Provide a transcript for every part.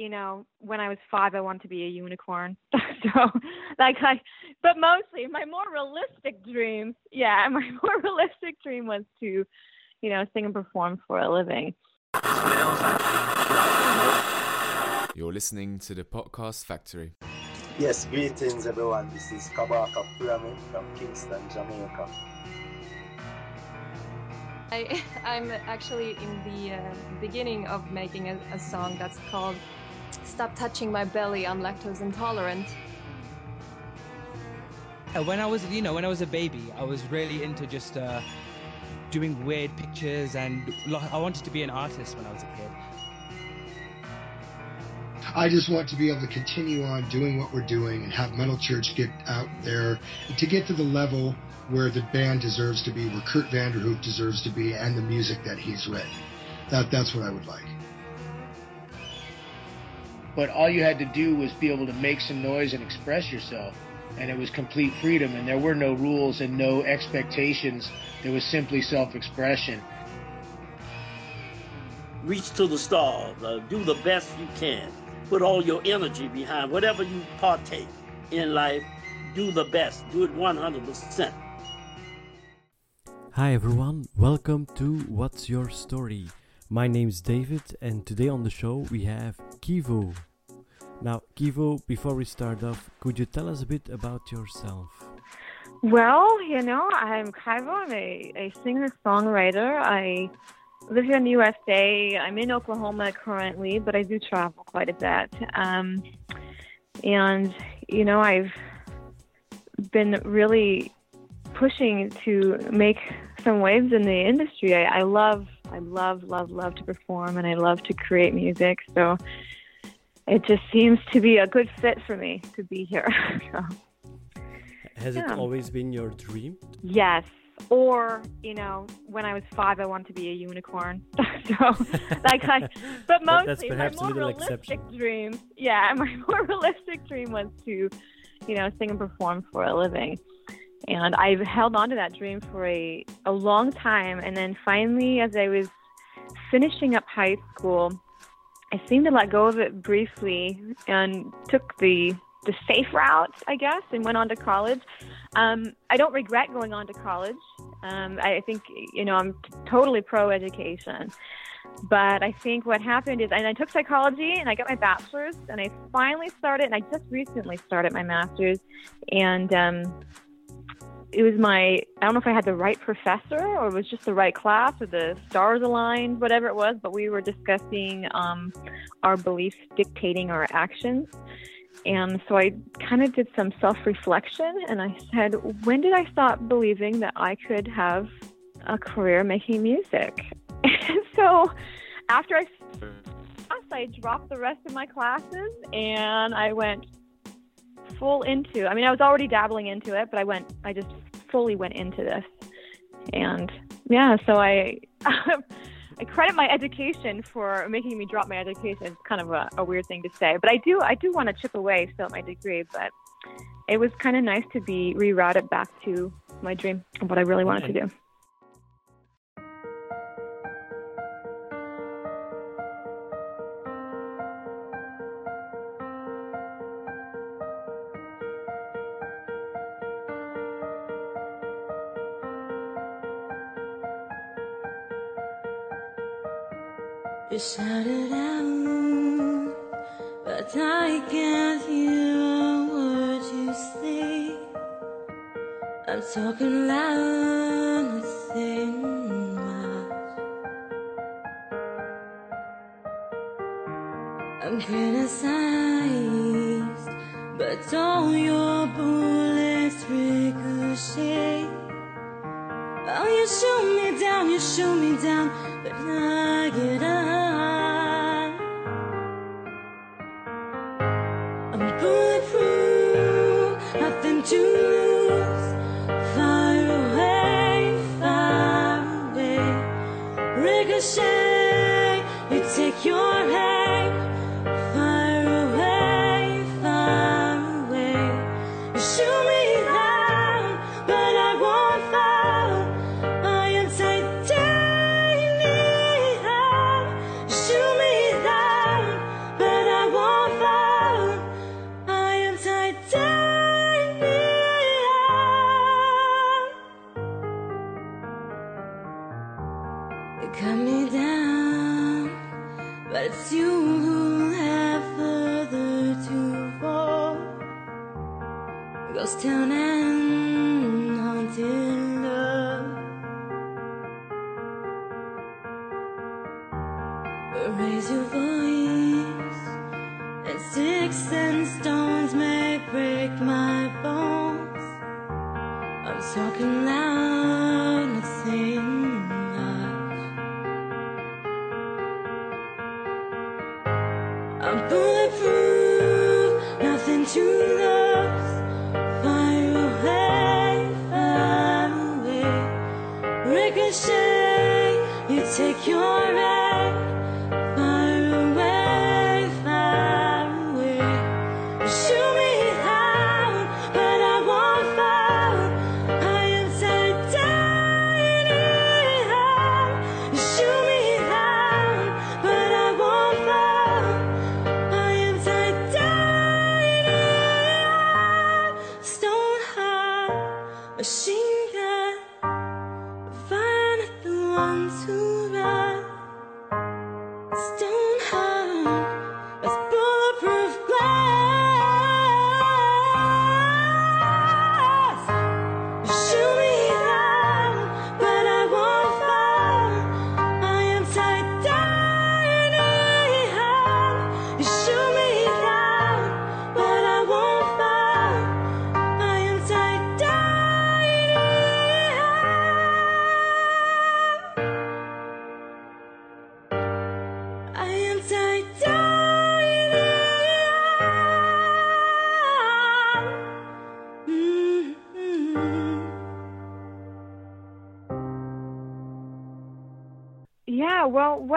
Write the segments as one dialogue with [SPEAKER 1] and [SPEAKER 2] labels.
[SPEAKER 1] you know, when I was five, I wanted to be a unicorn. so, like, I, but mostly my more realistic dream, yeah, my more realistic dream was to, you know, sing and perform for a living.
[SPEAKER 2] You're listening to the Podcast Factory.
[SPEAKER 3] Yes, greetings everyone. This is Kabaka Pyramid from Kingston, Jamaica.
[SPEAKER 4] I, I'm actually in the uh, beginning of making a, a song that's called Stop Touching My Belly, I'm Lactose Intolerant.
[SPEAKER 5] Uh, When I was, you know, when I was a baby, I was really into just uh, doing weird pictures, and I wanted to be an artist when I was a kid.
[SPEAKER 6] I just want to be able to continue on doing what we're doing and have Metal Church get out there to get to the level where the band deserves to be, where Kurt Vanderhoof deserves to be, and the music that he's written. That that's what I would like.
[SPEAKER 7] But all you had to do was be able to make some noise and express yourself and it was complete freedom and there were no rules and no expectations there was simply self-expression
[SPEAKER 8] reach to the stars, uh, do the best you can, put all your energy behind whatever you partake in life, do the best, do it 100%.
[SPEAKER 9] Hi everyone, welcome to What's Your Story? My name's David, and today on the show we have Kivo. Now, Kivo, before we start off, could you tell us a bit about yourself?
[SPEAKER 1] Well, you know, I'm Kivo. I'm a, a singer songwriter. I live here in the USA. I'm in Oklahoma currently, but I do travel quite a bit. Um, and, you know, I've been really pushing to make some waves in the industry. I, I love, I love, love, love to perform and I love to create music. So it just seems to be a good fit for me to be here. so.
[SPEAKER 9] Has it always been your dream?
[SPEAKER 1] Yes. Or, you know, when I was five, I wanted to be a unicorn. so, like, I, but mostly my more realistic
[SPEAKER 9] exception.
[SPEAKER 1] dream, yeah, my more realistic dream was to, you know, sing and perform for a living. And I've held on to that dream for a, a long time. And then finally, as I was finishing up high school, I seemed to let go of it briefly and took the the safe route, I guess, and went on to college. Um, I don't regret going on to college. Um, I, think you know I'm t- totally pro education, but I think what happened is, and I took psychology and I got my bachelor's, and I finally started, and I just recently started my master's, and um, it was my I don't know if I had the right professor or it was just the right class or the stars aligned, whatever it was, but we were discussing um, our beliefs dictating our actions. And so I kind of did some self reflection and I said, when did I stop believing that I could have a career making music? And so after I I dropped the rest of my classes and I went full into I mean I was already dabbling into it, but I went I just fully went into this. And yeah, so I I credit my education for making me drop my education. It's kind of a, a weird thing to say, but I do I do want to chip away still at my degree, but it was kind of nice to be rerouted back to my dream of what I really wanted to do.
[SPEAKER 10] Talking loud, not saying much. I'm criticized, but all your bullets ricochet. Oh, you shoot me down, you shoot me down, but I get Ghost town and haunted love. Raise your voice, and sticks and stones may break my bones. I'm talking loud,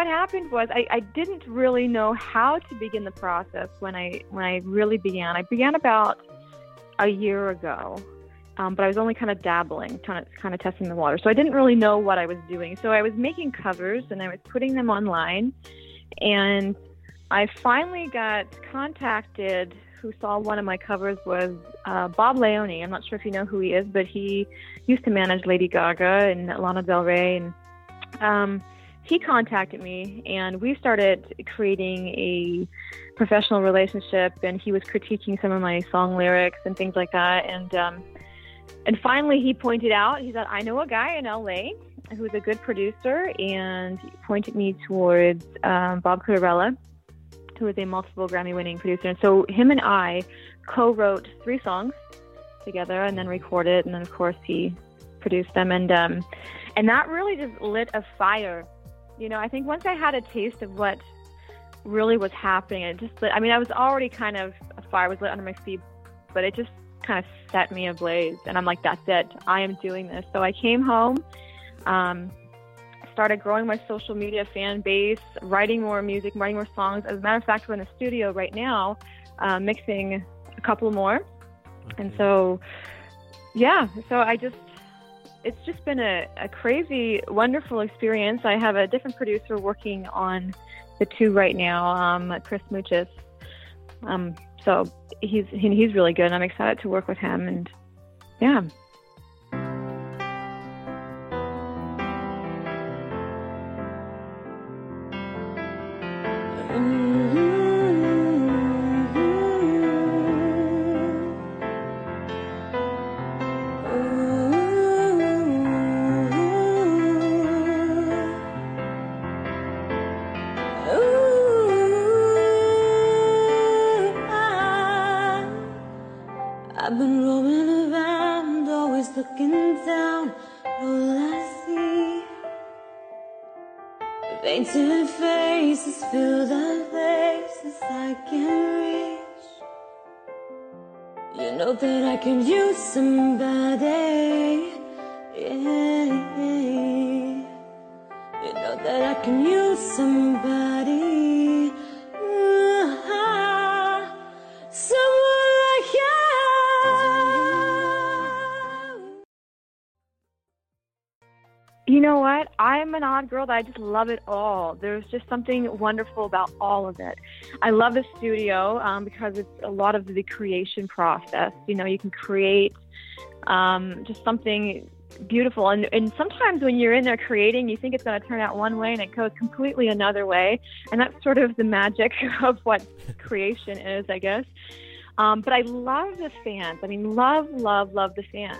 [SPEAKER 1] what happened was I, I didn't really know how to begin the process when I when I really began. I began about a year ago, um, but I was only kind of dabbling, kind of kind of testing the water. So I didn't really know what I was doing. So I was making covers and I was putting them online, and I finally got contacted. Who saw one of my covers was uh, Bob Leone. I'm not sure if you know who he is, but he used to manage Lady Gaga and Lana Del Rey and. Um, he contacted me and we started creating a professional relationship and he was critiquing some of my song lyrics and things like that. And um, and finally he pointed out he said i know a guy in la who's a good producer and pointed me towards um, bob Cutarella, who is a multiple grammy winning producer. And so him and i co-wrote three songs together and then recorded and then of course he produced them. And um, and that really just lit a fire you know, I think once I had a taste of what really was happening, it just lit, I mean, I was already kind of, a fire was lit under my feet, but it just kind of set me ablaze. And I'm like, that's it. I am doing this. So I came home, um, started growing my social media fan base, writing more music, writing more songs. As a matter of fact, we're in the studio right now, uh, mixing a couple more. And so, yeah, so I just, it's just been a, a crazy, wonderful experience. I have a different producer working on the two right now, um, Chris Muchis. Um, so he's he, he's really good, and I'm excited to work with him. And yeah,
[SPEAKER 10] painted faces fill the places I can reach. You know that I can use somebody. Yeah. You know that I can use somebody. Uh-huh. You.
[SPEAKER 1] you know what? I'm an odd girl that I just love it all. There's just something wonderful about all of it. I love the studio um, because it's a lot of the creation process. You know, you can create um, just something beautiful. And, and sometimes when you're in there creating, you think it's going to turn out one way and it goes completely another way. And that's sort of the magic of what creation is, I guess. Um, but I love the fans. I mean, love, love, love the fans.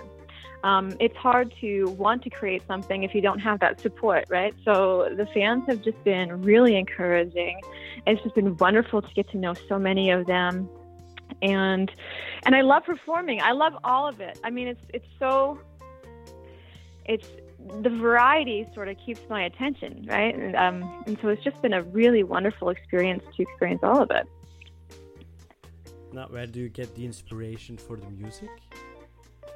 [SPEAKER 1] Um, it's hard to want to create something if you don't have that support, right? So the fans have just been really encouraging. It's just been wonderful to get to know so many of them, and and I love performing. I love all of it. I mean, it's it's so it's the variety sort of keeps my attention, right? And, um, and so it's just been a really wonderful experience to experience all of it.
[SPEAKER 9] Now, where do you get the inspiration for the music?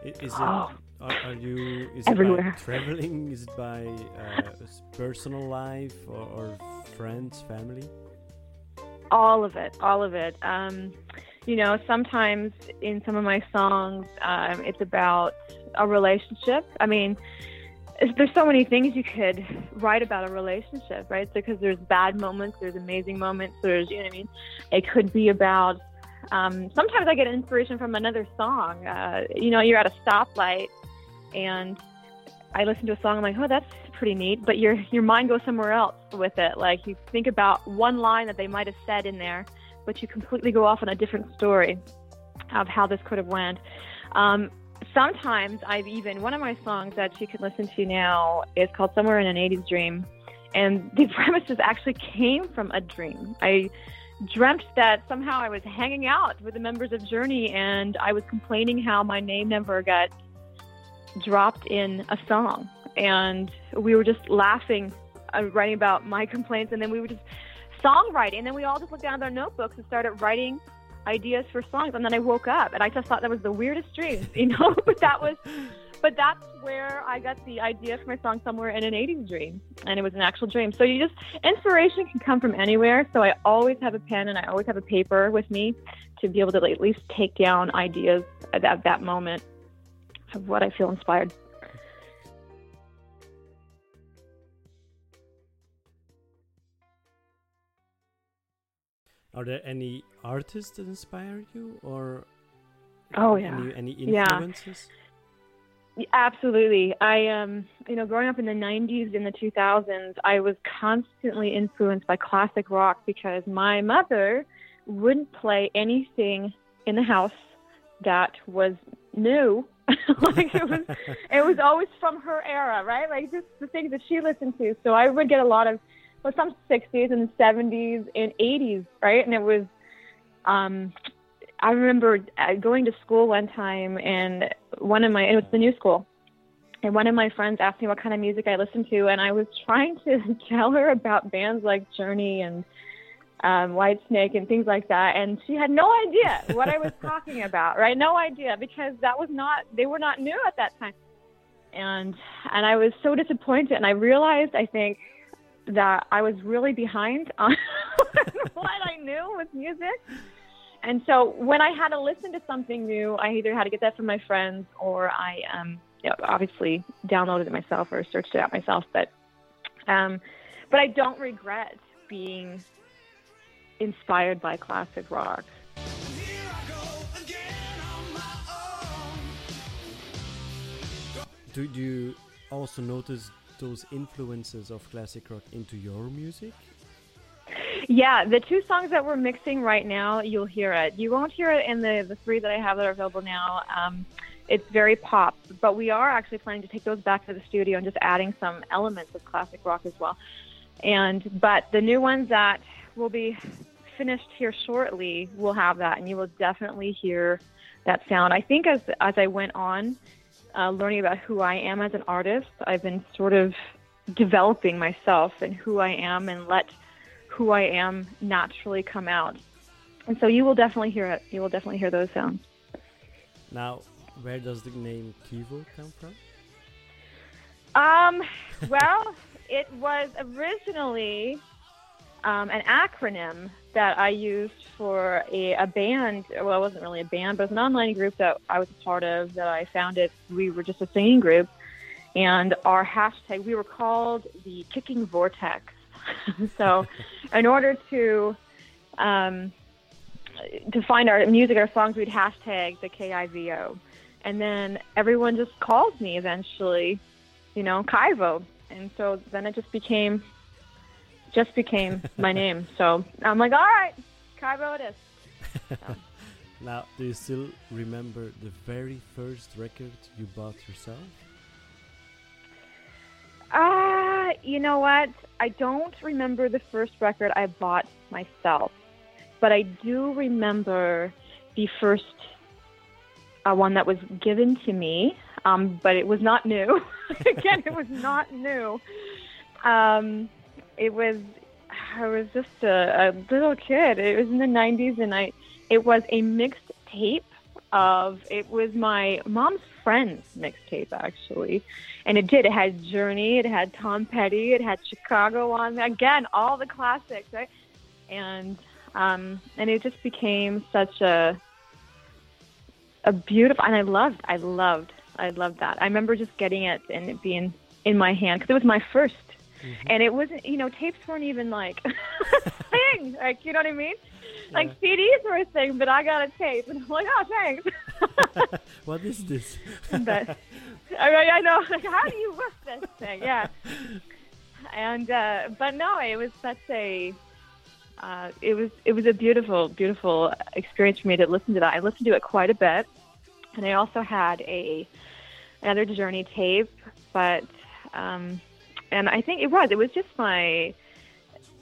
[SPEAKER 9] Is it
[SPEAKER 1] Oh.
[SPEAKER 9] are, are you is
[SPEAKER 1] Everywhere.
[SPEAKER 9] it by traveling? Is it by uh, personal life or, or friends, family?
[SPEAKER 1] all of it, all of it. Um, you know, sometimes in some of my songs, um, it's about a relationship. I mean, there's so many things you could write about a relationship, right? Because there's bad moments, there's amazing moments, there's, you know what I mean? It could be about, um, sometimes I get inspiration from another song. Uh, you know, you're at a stoplight and I listen to a song, I'm like, oh, that's pretty neat. But your your mind goes somewhere else with it. Like you think about one line that they might have said in there, but you completely go off on a different story of how this could have went. Um, sometimes I've even one of my songs that you can listen to now is called "Somewhere in an '80s Dream," and the premises actually came from a dream. I dreamt that somehow I was hanging out with the members of Journey, and I was complaining how my name never got dropped in a song. And we were just laughing uh, writing about my complaints and then we were just songwriting and then we all just looked down at our notebooks and started writing ideas for songs. And then i woke up and i just thought that was the weirdest dream you know? But that was but that's where i got the idea for my song somewhere in an 80s dream and it was an actual dream so you just inspiration can come from anywhere so i always have a pen and i always have a paper with me to be able to at least take down ideas at that, that moment of what i feel inspired
[SPEAKER 9] Are there any artists that inspire you, or
[SPEAKER 1] Oh, yeah.
[SPEAKER 9] any, any influences?
[SPEAKER 1] Yeah, Absolutely. I um you know, growing up in the 90s in the 2000s, I was constantly influenced by classic rock because my mother wouldn't play anything in the house that was new. like it was it was always from her era, right? Like just the things that she listened to. So I would get a lot of well, some 60s and 70s and 80s, right? And it was um I remember uh, going to school one time, and one of my it was the new school, and one of my friends asked me what kind of music I listened to, and I was trying to tell her about bands like Journey and um, Whitesnake and things like that, and she had no idea what I was talking about, right? No idea because that was not they were not new at that time, and and I was so disappointed, and I realized I think that I was really behind on what I knew with music. And so when I had to listen to something new, I either had to get that from my friends or I um, you know, obviously downloaded it myself or searched it out myself. But um, but I don't regret being inspired by classic rock.
[SPEAKER 9] Do, do you also notice those influences of classic rock into your music?
[SPEAKER 1] Yeah, the two songs that we're mixing right now, you'll hear it. You won't hear it in the, the three that I have that are available now. Um, it's very pop, but we are actually planning to take those back to the studio and just adding some elements of classic rock as well. And but the new ones that will be finished here shortly will have that, and you will definitely hear that sound. I think as as I went on, uh, learning about who I am as an artist, I've been sort of developing myself and who I am, and let who I am naturally come out. And so you will definitely hear it. You will definitely hear those sounds.
[SPEAKER 9] Now, where does the name Kivo come from?
[SPEAKER 1] Um, well, it was originally um, an acronym that I used for a, a band. Well, it wasn't really a band, but it was an online group that I was a part of that I founded. We were just a singing group. And our hashtag, we were called the Kicking Vortex. so, in order to um, to find our music, our songs, we'd hashtag the KIVO. And then everyone just called me eventually, you know, Kaivo. And so then it just became just became my name. So I'm like, all right, Kaivo it is. So.
[SPEAKER 9] Now, do you still remember the very first record you bought yourself?
[SPEAKER 1] Ah, you know what? I don't remember the first record I bought myself, but I do remember the first uh, one that was given to me. Um, but it was not new. Again, it was not new. Um, it was I was just a, a little kid. It was in the '90s, and I it was a mixed tape of it was my mom's friend's mixtape actually, and it did. It had Journey, it had Tom Petty, it had Chicago on there. Again, all the classics, right? And um, and it just became such a a beautiful, and I loved, I loved, I loved that. I remember just getting it and it being in my hand because it was my 1st and it wasn't, you know, tapes weren't even like a thing, like you know what I mean? Like CDs were a thing, but I got a tape, and I'm like, oh, thanks.
[SPEAKER 9] what is this?
[SPEAKER 1] but I, mean, I know, like, how do you work this thing? Yeah. And uh, but no, it was such a uh, it was it was a beautiful beautiful experience for me to listen to that. I listened to it quite a bit, and I also had a another Journey tape, but um, and I think it was it was just my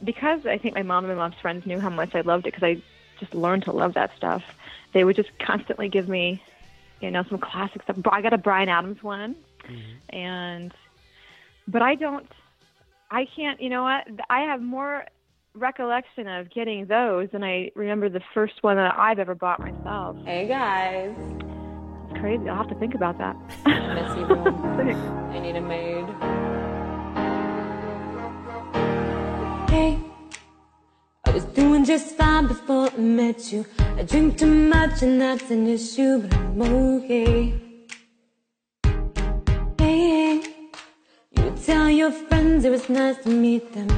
[SPEAKER 1] because I think my mom and my mom's friends knew how much I loved it because I just learned to love that stuff. They would just constantly give me, you know, some classic stuff. I got a Bryan Adams one, mm-hmm. and but I don't, I can't. You know what? I have more recollection of getting those than I remember the first one that I've ever bought myself.
[SPEAKER 11] Hey guys.
[SPEAKER 1] It's crazy. I'll have to think about that.
[SPEAKER 11] Messy room. I need a maid.
[SPEAKER 10] Was doing just fine before I met you. I drink too much and that's an issue, but I'm okay. Hey, hey. you tell your friends it was nice to meet them,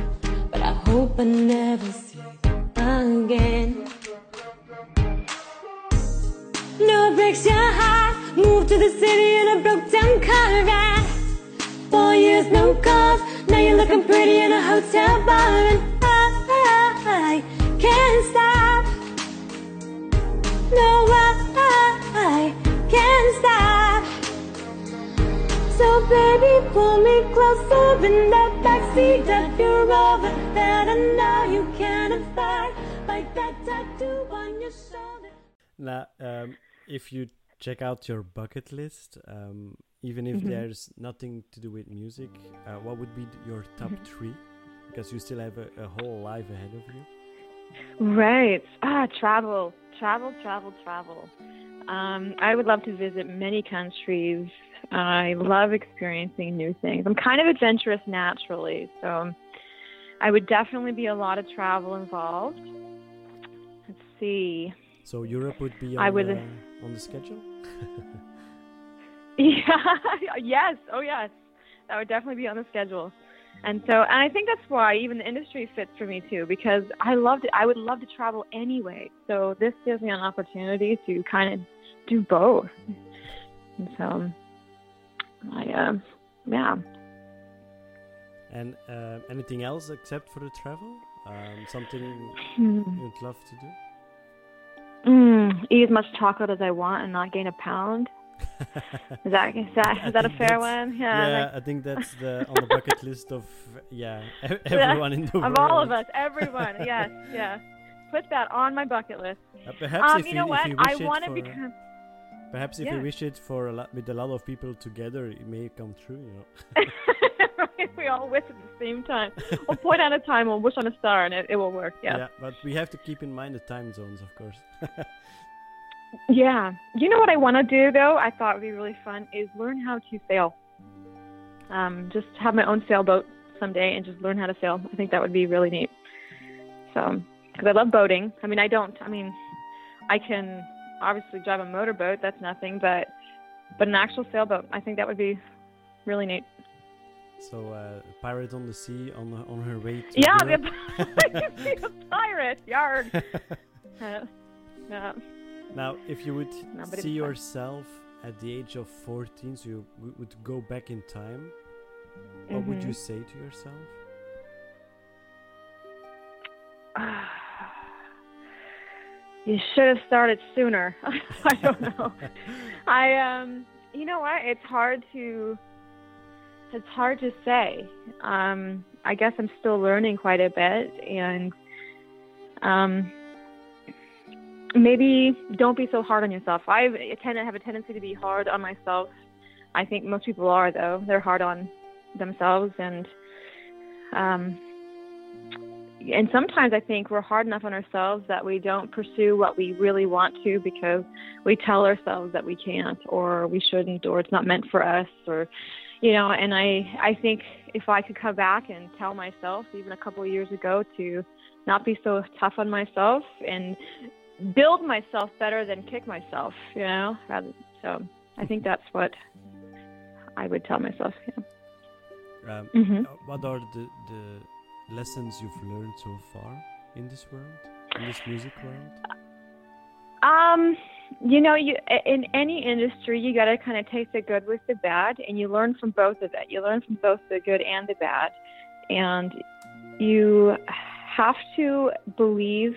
[SPEAKER 10] but I hope I never see them again. No breaks your heart. Moved to the city in a broke down car ride. Four years, no calls. Now you're looking pretty in a hotel bar, So baby, pull me closer in that backseat of your Rover that I know you can't afford, like that tattoo on your shoulder.
[SPEAKER 9] Now, um, if you check out your bucket list, um, even if
[SPEAKER 1] Mhm.
[SPEAKER 9] there's nothing to do with music, uh, what would be your top
[SPEAKER 1] Mm-hmm.
[SPEAKER 9] three? Because you still have a, a whole life ahead of you.
[SPEAKER 1] Right. Ah, travel, travel, travel, travel. Um, I would love to visit many countries. I love experiencing new things. I'm kind of adventurous naturally, so I would definitely be a lot of travel involved. Let's see.
[SPEAKER 9] So Europe would be
[SPEAKER 1] I
[SPEAKER 9] on,
[SPEAKER 1] would-
[SPEAKER 9] the, on the schedule.
[SPEAKER 1] Yeah. yes. Oh, yes. That would definitely be on the schedule. And so, and I think that's why even the industry fits for me too, because I loved it. I would love to travel anyway. So this gives me an opportunity to kind of do both. And so, I, uh, yeah.
[SPEAKER 9] And uh, anything else except for the travel? Um, something
[SPEAKER 1] Hmm.
[SPEAKER 9] you'd love to do?
[SPEAKER 1] Mm, eat as much chocolate as I want and not gain a pound. Is that is that that a fair one? Yeah.
[SPEAKER 9] Yeah,
[SPEAKER 1] like-
[SPEAKER 9] I think that's the on the bucket list of yeah everyone in the
[SPEAKER 1] of
[SPEAKER 9] world.
[SPEAKER 1] all of us, everyone. Yes, yeah. Put that on my bucket list.
[SPEAKER 9] Uh, perhaps
[SPEAKER 1] um,
[SPEAKER 9] if
[SPEAKER 1] you
[SPEAKER 9] you-
[SPEAKER 1] know
[SPEAKER 9] if
[SPEAKER 1] what?
[SPEAKER 9] you
[SPEAKER 1] I want to
[SPEAKER 9] for-
[SPEAKER 1] become.
[SPEAKER 9] Perhaps if
[SPEAKER 1] Yeah.
[SPEAKER 9] you wish it for a lot, with a lot of people together, it may come true. You know.
[SPEAKER 1] right? We all wish at the same time. We'll point at a time. We'll wish on a star, and it, it will work. Yeah. Yeah.
[SPEAKER 9] but we have to keep in mind the time zones, of course.
[SPEAKER 1] Yeah. You know what I want to do though? I thought would be really fun is learn how to sail. Um, just have my own sailboat someday and just learn how to sail. I think that would be really neat. So, because I love boating. I mean, I don't. I mean, I can obviously drive a motorboat. That's nothing, but but an actual sailboat. I think that would be really neat.
[SPEAKER 9] so, uh, pirate on the sea on on her way to
[SPEAKER 1] Yeah,
[SPEAKER 9] Europe.
[SPEAKER 1] be a, pirate. Yard. Uh, yeah.
[SPEAKER 9] Now, if you would
[SPEAKER 1] No, but it's
[SPEAKER 9] see
[SPEAKER 1] fun.
[SPEAKER 9] yourself at the age of 14, so you w- would go back in time, what would you
[SPEAKER 1] Mhm.
[SPEAKER 9] say to yourself?
[SPEAKER 1] You should have started sooner. I don't know. I um, you know what? It's hard to it's hard to say. Um, I guess I'm still learning quite a bit, and um, maybe don't be so hard on yourself. I tend to have a tendency to be hard on myself. I think most people are, though. They're hard on themselves, and um, and sometimes I think we're hard enough on ourselves that we don't pursue what we really want to because we tell ourselves that we can't or we shouldn't or it's not meant for us or you know and I I think if I could come back and tell myself even a couple of years ago to not be so tough on myself and build myself better than kick myself you know rather so I think that's what I would tell myself yeah.
[SPEAKER 9] Um,
[SPEAKER 1] Mhm.
[SPEAKER 9] uh, What are the, the lessons you've learned so far in this world, in this music world?
[SPEAKER 1] Um, you know, you in any industry, you got to kind of take the good with the bad, and you learn from both of it. You learn from both the good and the bad, and you have to believe.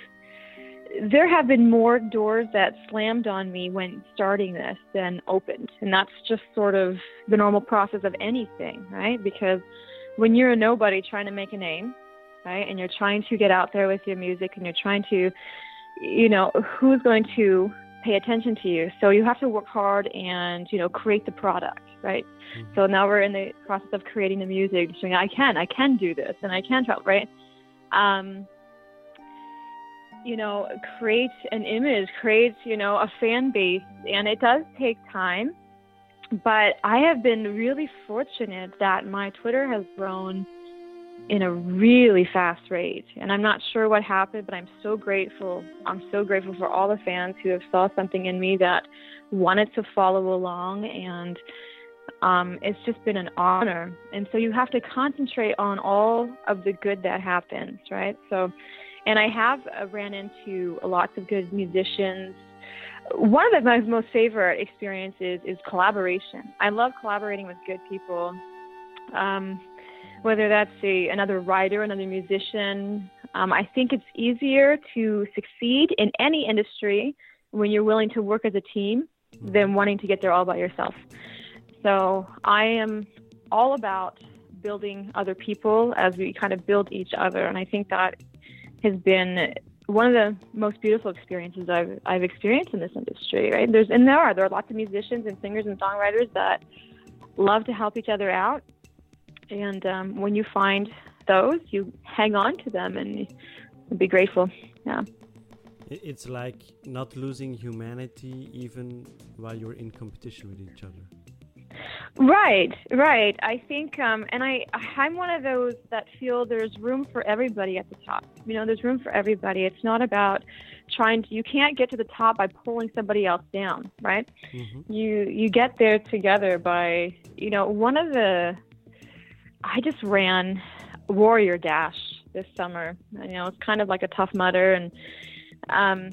[SPEAKER 1] There have been more doors that slammed on me when starting this than opened, and that's just sort of the normal process of anything, right? Because when you're a nobody trying to make a name, right, and you're trying to get out there with your music, and you're trying to you know who's going to pay attention to you. So you have to work hard and you know create the product right? So now we're in the process of creating the music showing i can i can do this and i can travel right? Um you know create an image create you know a fan base and it does take time but i have been really fortunate that my twitter has grown in a really fast rate. And I'm not sure what happened, but I'm so grateful. I'm so grateful for all the fans who have saw something in me that wanted to follow along and um, it's just been an honor. And so you have to concentrate on all of the good that happens, right? So, and I have uh, ran into lots of good musicians. One of my most favorite experiences is collaboration. I love collaborating with good people. Um, whether that's a, another writer, another musician. Um, I think it's easier to succeed in any industry when you're willing to work as a team than wanting to get there all by yourself. So I am all about building other people as we kind of build each other, and I think that has been one of the most beautiful experiences I've I've experienced in this industry. Right? There's and there are there are lots of musicians and singers and songwriters that love to help each other out and um, when you find those, you hang on to them and be grateful. Yeah.
[SPEAKER 9] It's like not losing humanity even while you're in competition with each other.
[SPEAKER 1] Right, right. I think, um, and I, I'm one of those that feel there's room for everybody at the top. You know, there's room for everybody. It's not about trying to. You can't get to the top by pulling somebody else down, right? You you get there together by, you know, one of the. I just ran Warrior Dash this summer. You know, it's kind of like a tough mudder, and um,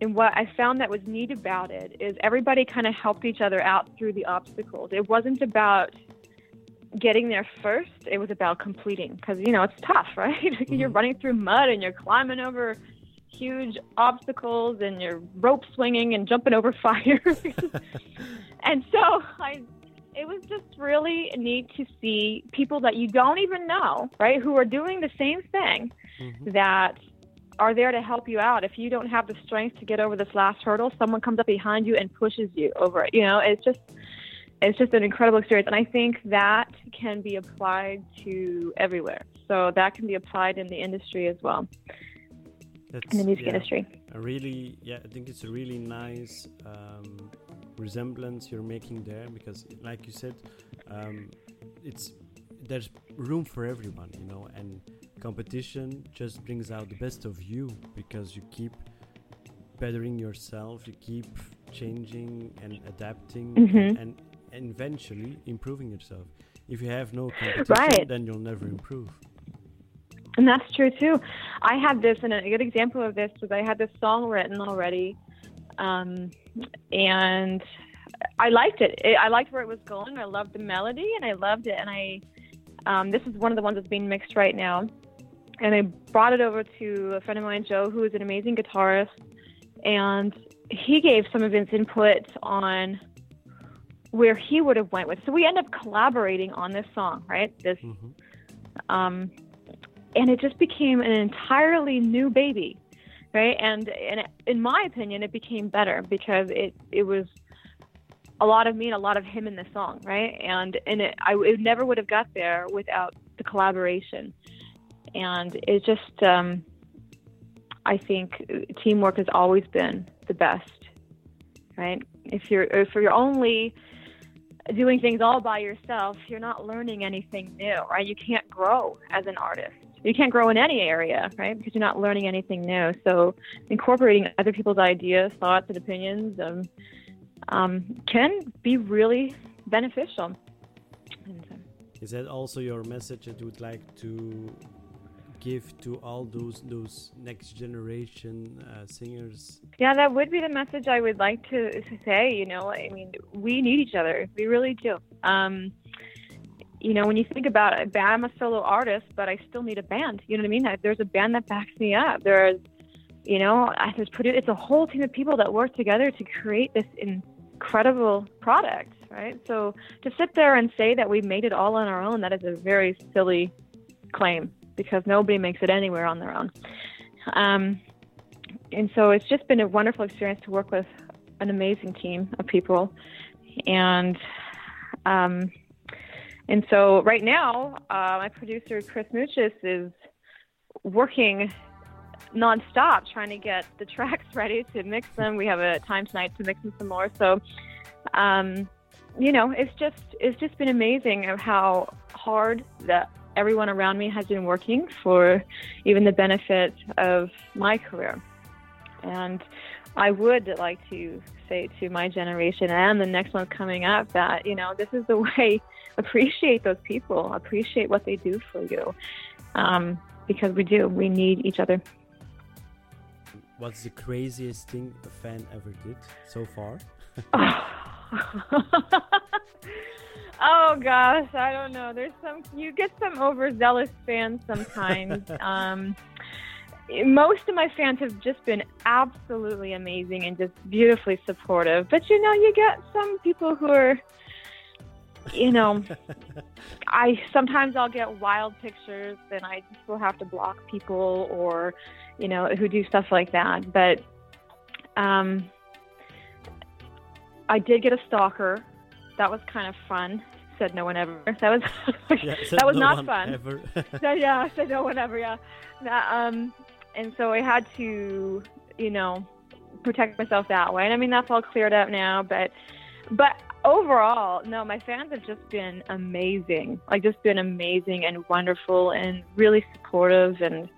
[SPEAKER 1] and what I found that was neat about it is everybody kind of helped each other out through the obstacles. It wasn't about getting there first, it was about completing because, you know, it's tough, right? you're running through mud and you're climbing over huge obstacles and you're rope swinging and jumping over fire. and so I it was just really neat to see people that you don't even know, right, who are doing the same thing that are there to help you out. If you don't have the strength to get over this last hurdle, someone comes up behind you and pushes you over it. You know, it's just it's just an incredible experience and I think that can be applied to everywhere. So that can be applied in the industry as well.
[SPEAKER 9] That's,
[SPEAKER 1] in the music
[SPEAKER 9] yeah,
[SPEAKER 1] industry.
[SPEAKER 9] A really, yeah, I think it's a really nice um, resemblance you're making there because, like you said, um, it's there's room for everyone, you know, and competition just brings out the best of you because you keep bettering yourself, you keep changing and adapting,
[SPEAKER 1] Mhm.
[SPEAKER 9] and, and eventually improving yourself. If you have no competition,
[SPEAKER 1] Right.
[SPEAKER 9] then you'll never improve.
[SPEAKER 1] And that's true too. I had this, and a good example of this was I had this song written already, um, and I liked it. it. I liked where it was going. I loved the melody, and I loved it. And I, um, this is one of the ones that's being mixed right now, and I brought it over to a friend of mine, Joe, who is an amazing guitarist, and he gave some of his input on where he would have went with. So we end up collaborating on this song, right? This, um, and it just became an entirely new baby, right? And and in my opinion, it became better because it it was a lot of me and a lot of him in the song, right? And and it, I it never would have got there without the collaboration, and it just um, I think teamwork has always been the best, right? If you're if you're only doing things all by yourself, you're not learning anything new, right? You can't grow as an artist. You can't grow in any area, right? Because you're not learning anything new. So incorporating other people's ideas, thoughts, and opinions um, um, can be really beneficial.
[SPEAKER 9] Is that also your message that you would like to give to all those those next generation uh, singers?
[SPEAKER 1] Yeah, that would be the message I would like to, to say. You know, I mean, we need each other. We really do. Um, you know, when you think about it, I'm a solo artist, but I still need a band. You know what I mean? There's a band that backs me up. There's, you know, there's pretty, it's a whole team of people that work together to create this incredible product, right? So to sit there and say that we made it all on our own, that is a very silly claim because nobody makes it anywhere on their own. Um, and so it's just been a wonderful experience to work with an amazing team of people. And, um, and so right now, uh, my producer Chris Muchis is working nonstop trying to get the tracks ready to mix them. We have a time tonight to mix them some more. So, um, you know, it's just it's just been amazing of how hard that everyone around me has been working for even the benefit of my career. And I would like to say to my generation and the next one coming up that, you know, this is the way, appreciate those people, appreciate what they do for you. Um, because we do, we need each other.
[SPEAKER 9] What's the craziest thing a fan ever did so far?
[SPEAKER 1] Oh gosh, I don't know. There's some you get some overzealous fans sometimes. um, most of my fans have just been absolutely amazing and just beautifully supportive. But you know, you get some people who are, you know, I sometimes I'll get wild pictures and I just will have to block people or, you know, who do stuff like that. But um, I did get a stalker that was kind of fun. Said no one ever. That was
[SPEAKER 9] Yeah,
[SPEAKER 1] that was
[SPEAKER 9] no
[SPEAKER 1] not fun.
[SPEAKER 9] ever.
[SPEAKER 1] so, yeah, said no one ever. Yeah, That, um, and so I had to, you know, protect myself that way. And I mean that's all cleared up now. But but overall, no, my fans have just been amazing. Like just been amazing and wonderful and really supportive and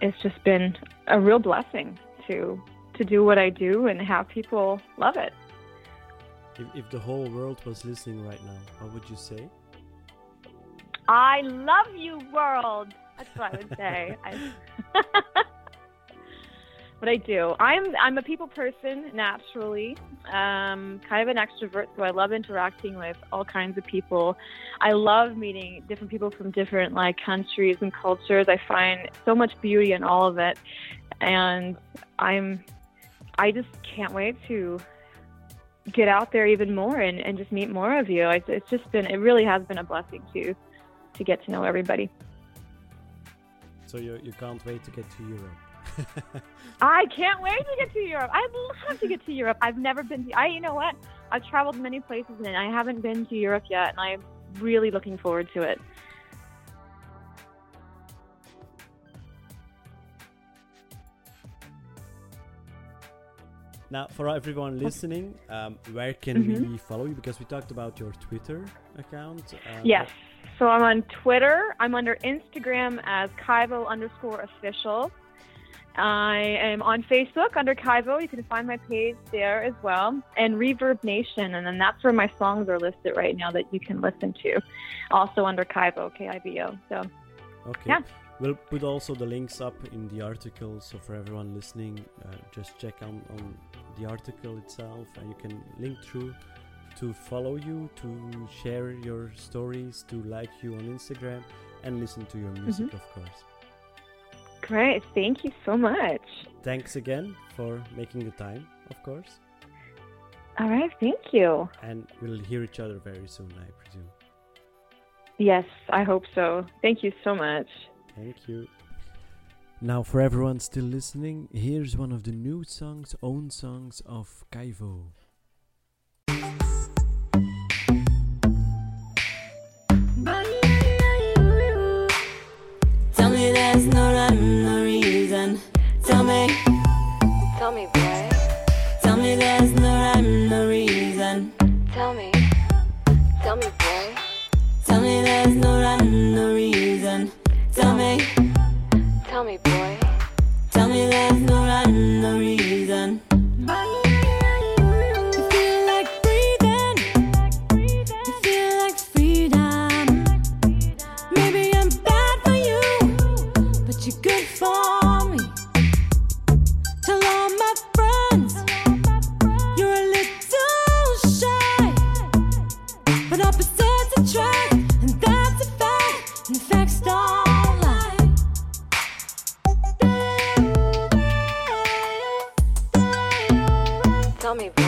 [SPEAKER 1] it's just been a real blessing to to do what I do and have people love it.
[SPEAKER 9] If, if the whole world was listening right now, what would you say?
[SPEAKER 1] I love you, world. That's what I would say. I, but I do. I'm I'm a people person naturally. Um, kind of an extrovert, so I love interacting with all kinds of people. I love meeting different people from different like countries and cultures. I find so much beauty in all of it, and I'm I just can't wait to get out there even more and, and just meet more of you. It's, it's just been it really has been a blessing to to get to know everybody.
[SPEAKER 9] So you you can't wait to get to Europe.
[SPEAKER 1] I can't wait to get to Europe. I'd love to get to Europe. I've never been to. I, you know what? I've traveled many places and I haven't been to Europe yet, and I'm really looking forward to it.
[SPEAKER 9] Now, for everyone listening, um, where can
[SPEAKER 1] Mhm.
[SPEAKER 9] we follow you? Because we talked about your Twitter account. Um,
[SPEAKER 1] Yes. So I'm on Twitter. I'm under Instagram as Kaivo underscore official. I am on Facebook under Kaivo. You can find my page there as well. And Reverb Nation, and then that's where my songs are listed right now that you can listen to. Also under Kaivo, K I V O. So
[SPEAKER 9] Okay.
[SPEAKER 1] Yeah.
[SPEAKER 9] We'll put also the links up in the article, so for everyone listening, uh, just check on, on the article itself, and you can link through to follow you, to share your stories, to like you on Instagram, and listen to your music,
[SPEAKER 1] Mhm.
[SPEAKER 9] of course.
[SPEAKER 1] Great. Thank you so much.
[SPEAKER 9] Thanks again for making the time, of course.
[SPEAKER 1] All right. Thank you.
[SPEAKER 9] And we'll hear each other very soon, I presume.
[SPEAKER 1] Yes, I hope so. Thank you so much.
[SPEAKER 9] Thank you. Now, for everyone still listening, here's one of the new songs, own songs of
[SPEAKER 11] KiVo. me,
[SPEAKER 10] boy.
[SPEAKER 11] Tell me there's no rhyme, no reason.
[SPEAKER 10] Tell me. Tell me, boy.
[SPEAKER 11] Tell me there's no rhyme, no reason. Tell me.
[SPEAKER 10] Tell me, boy.
[SPEAKER 11] tell me.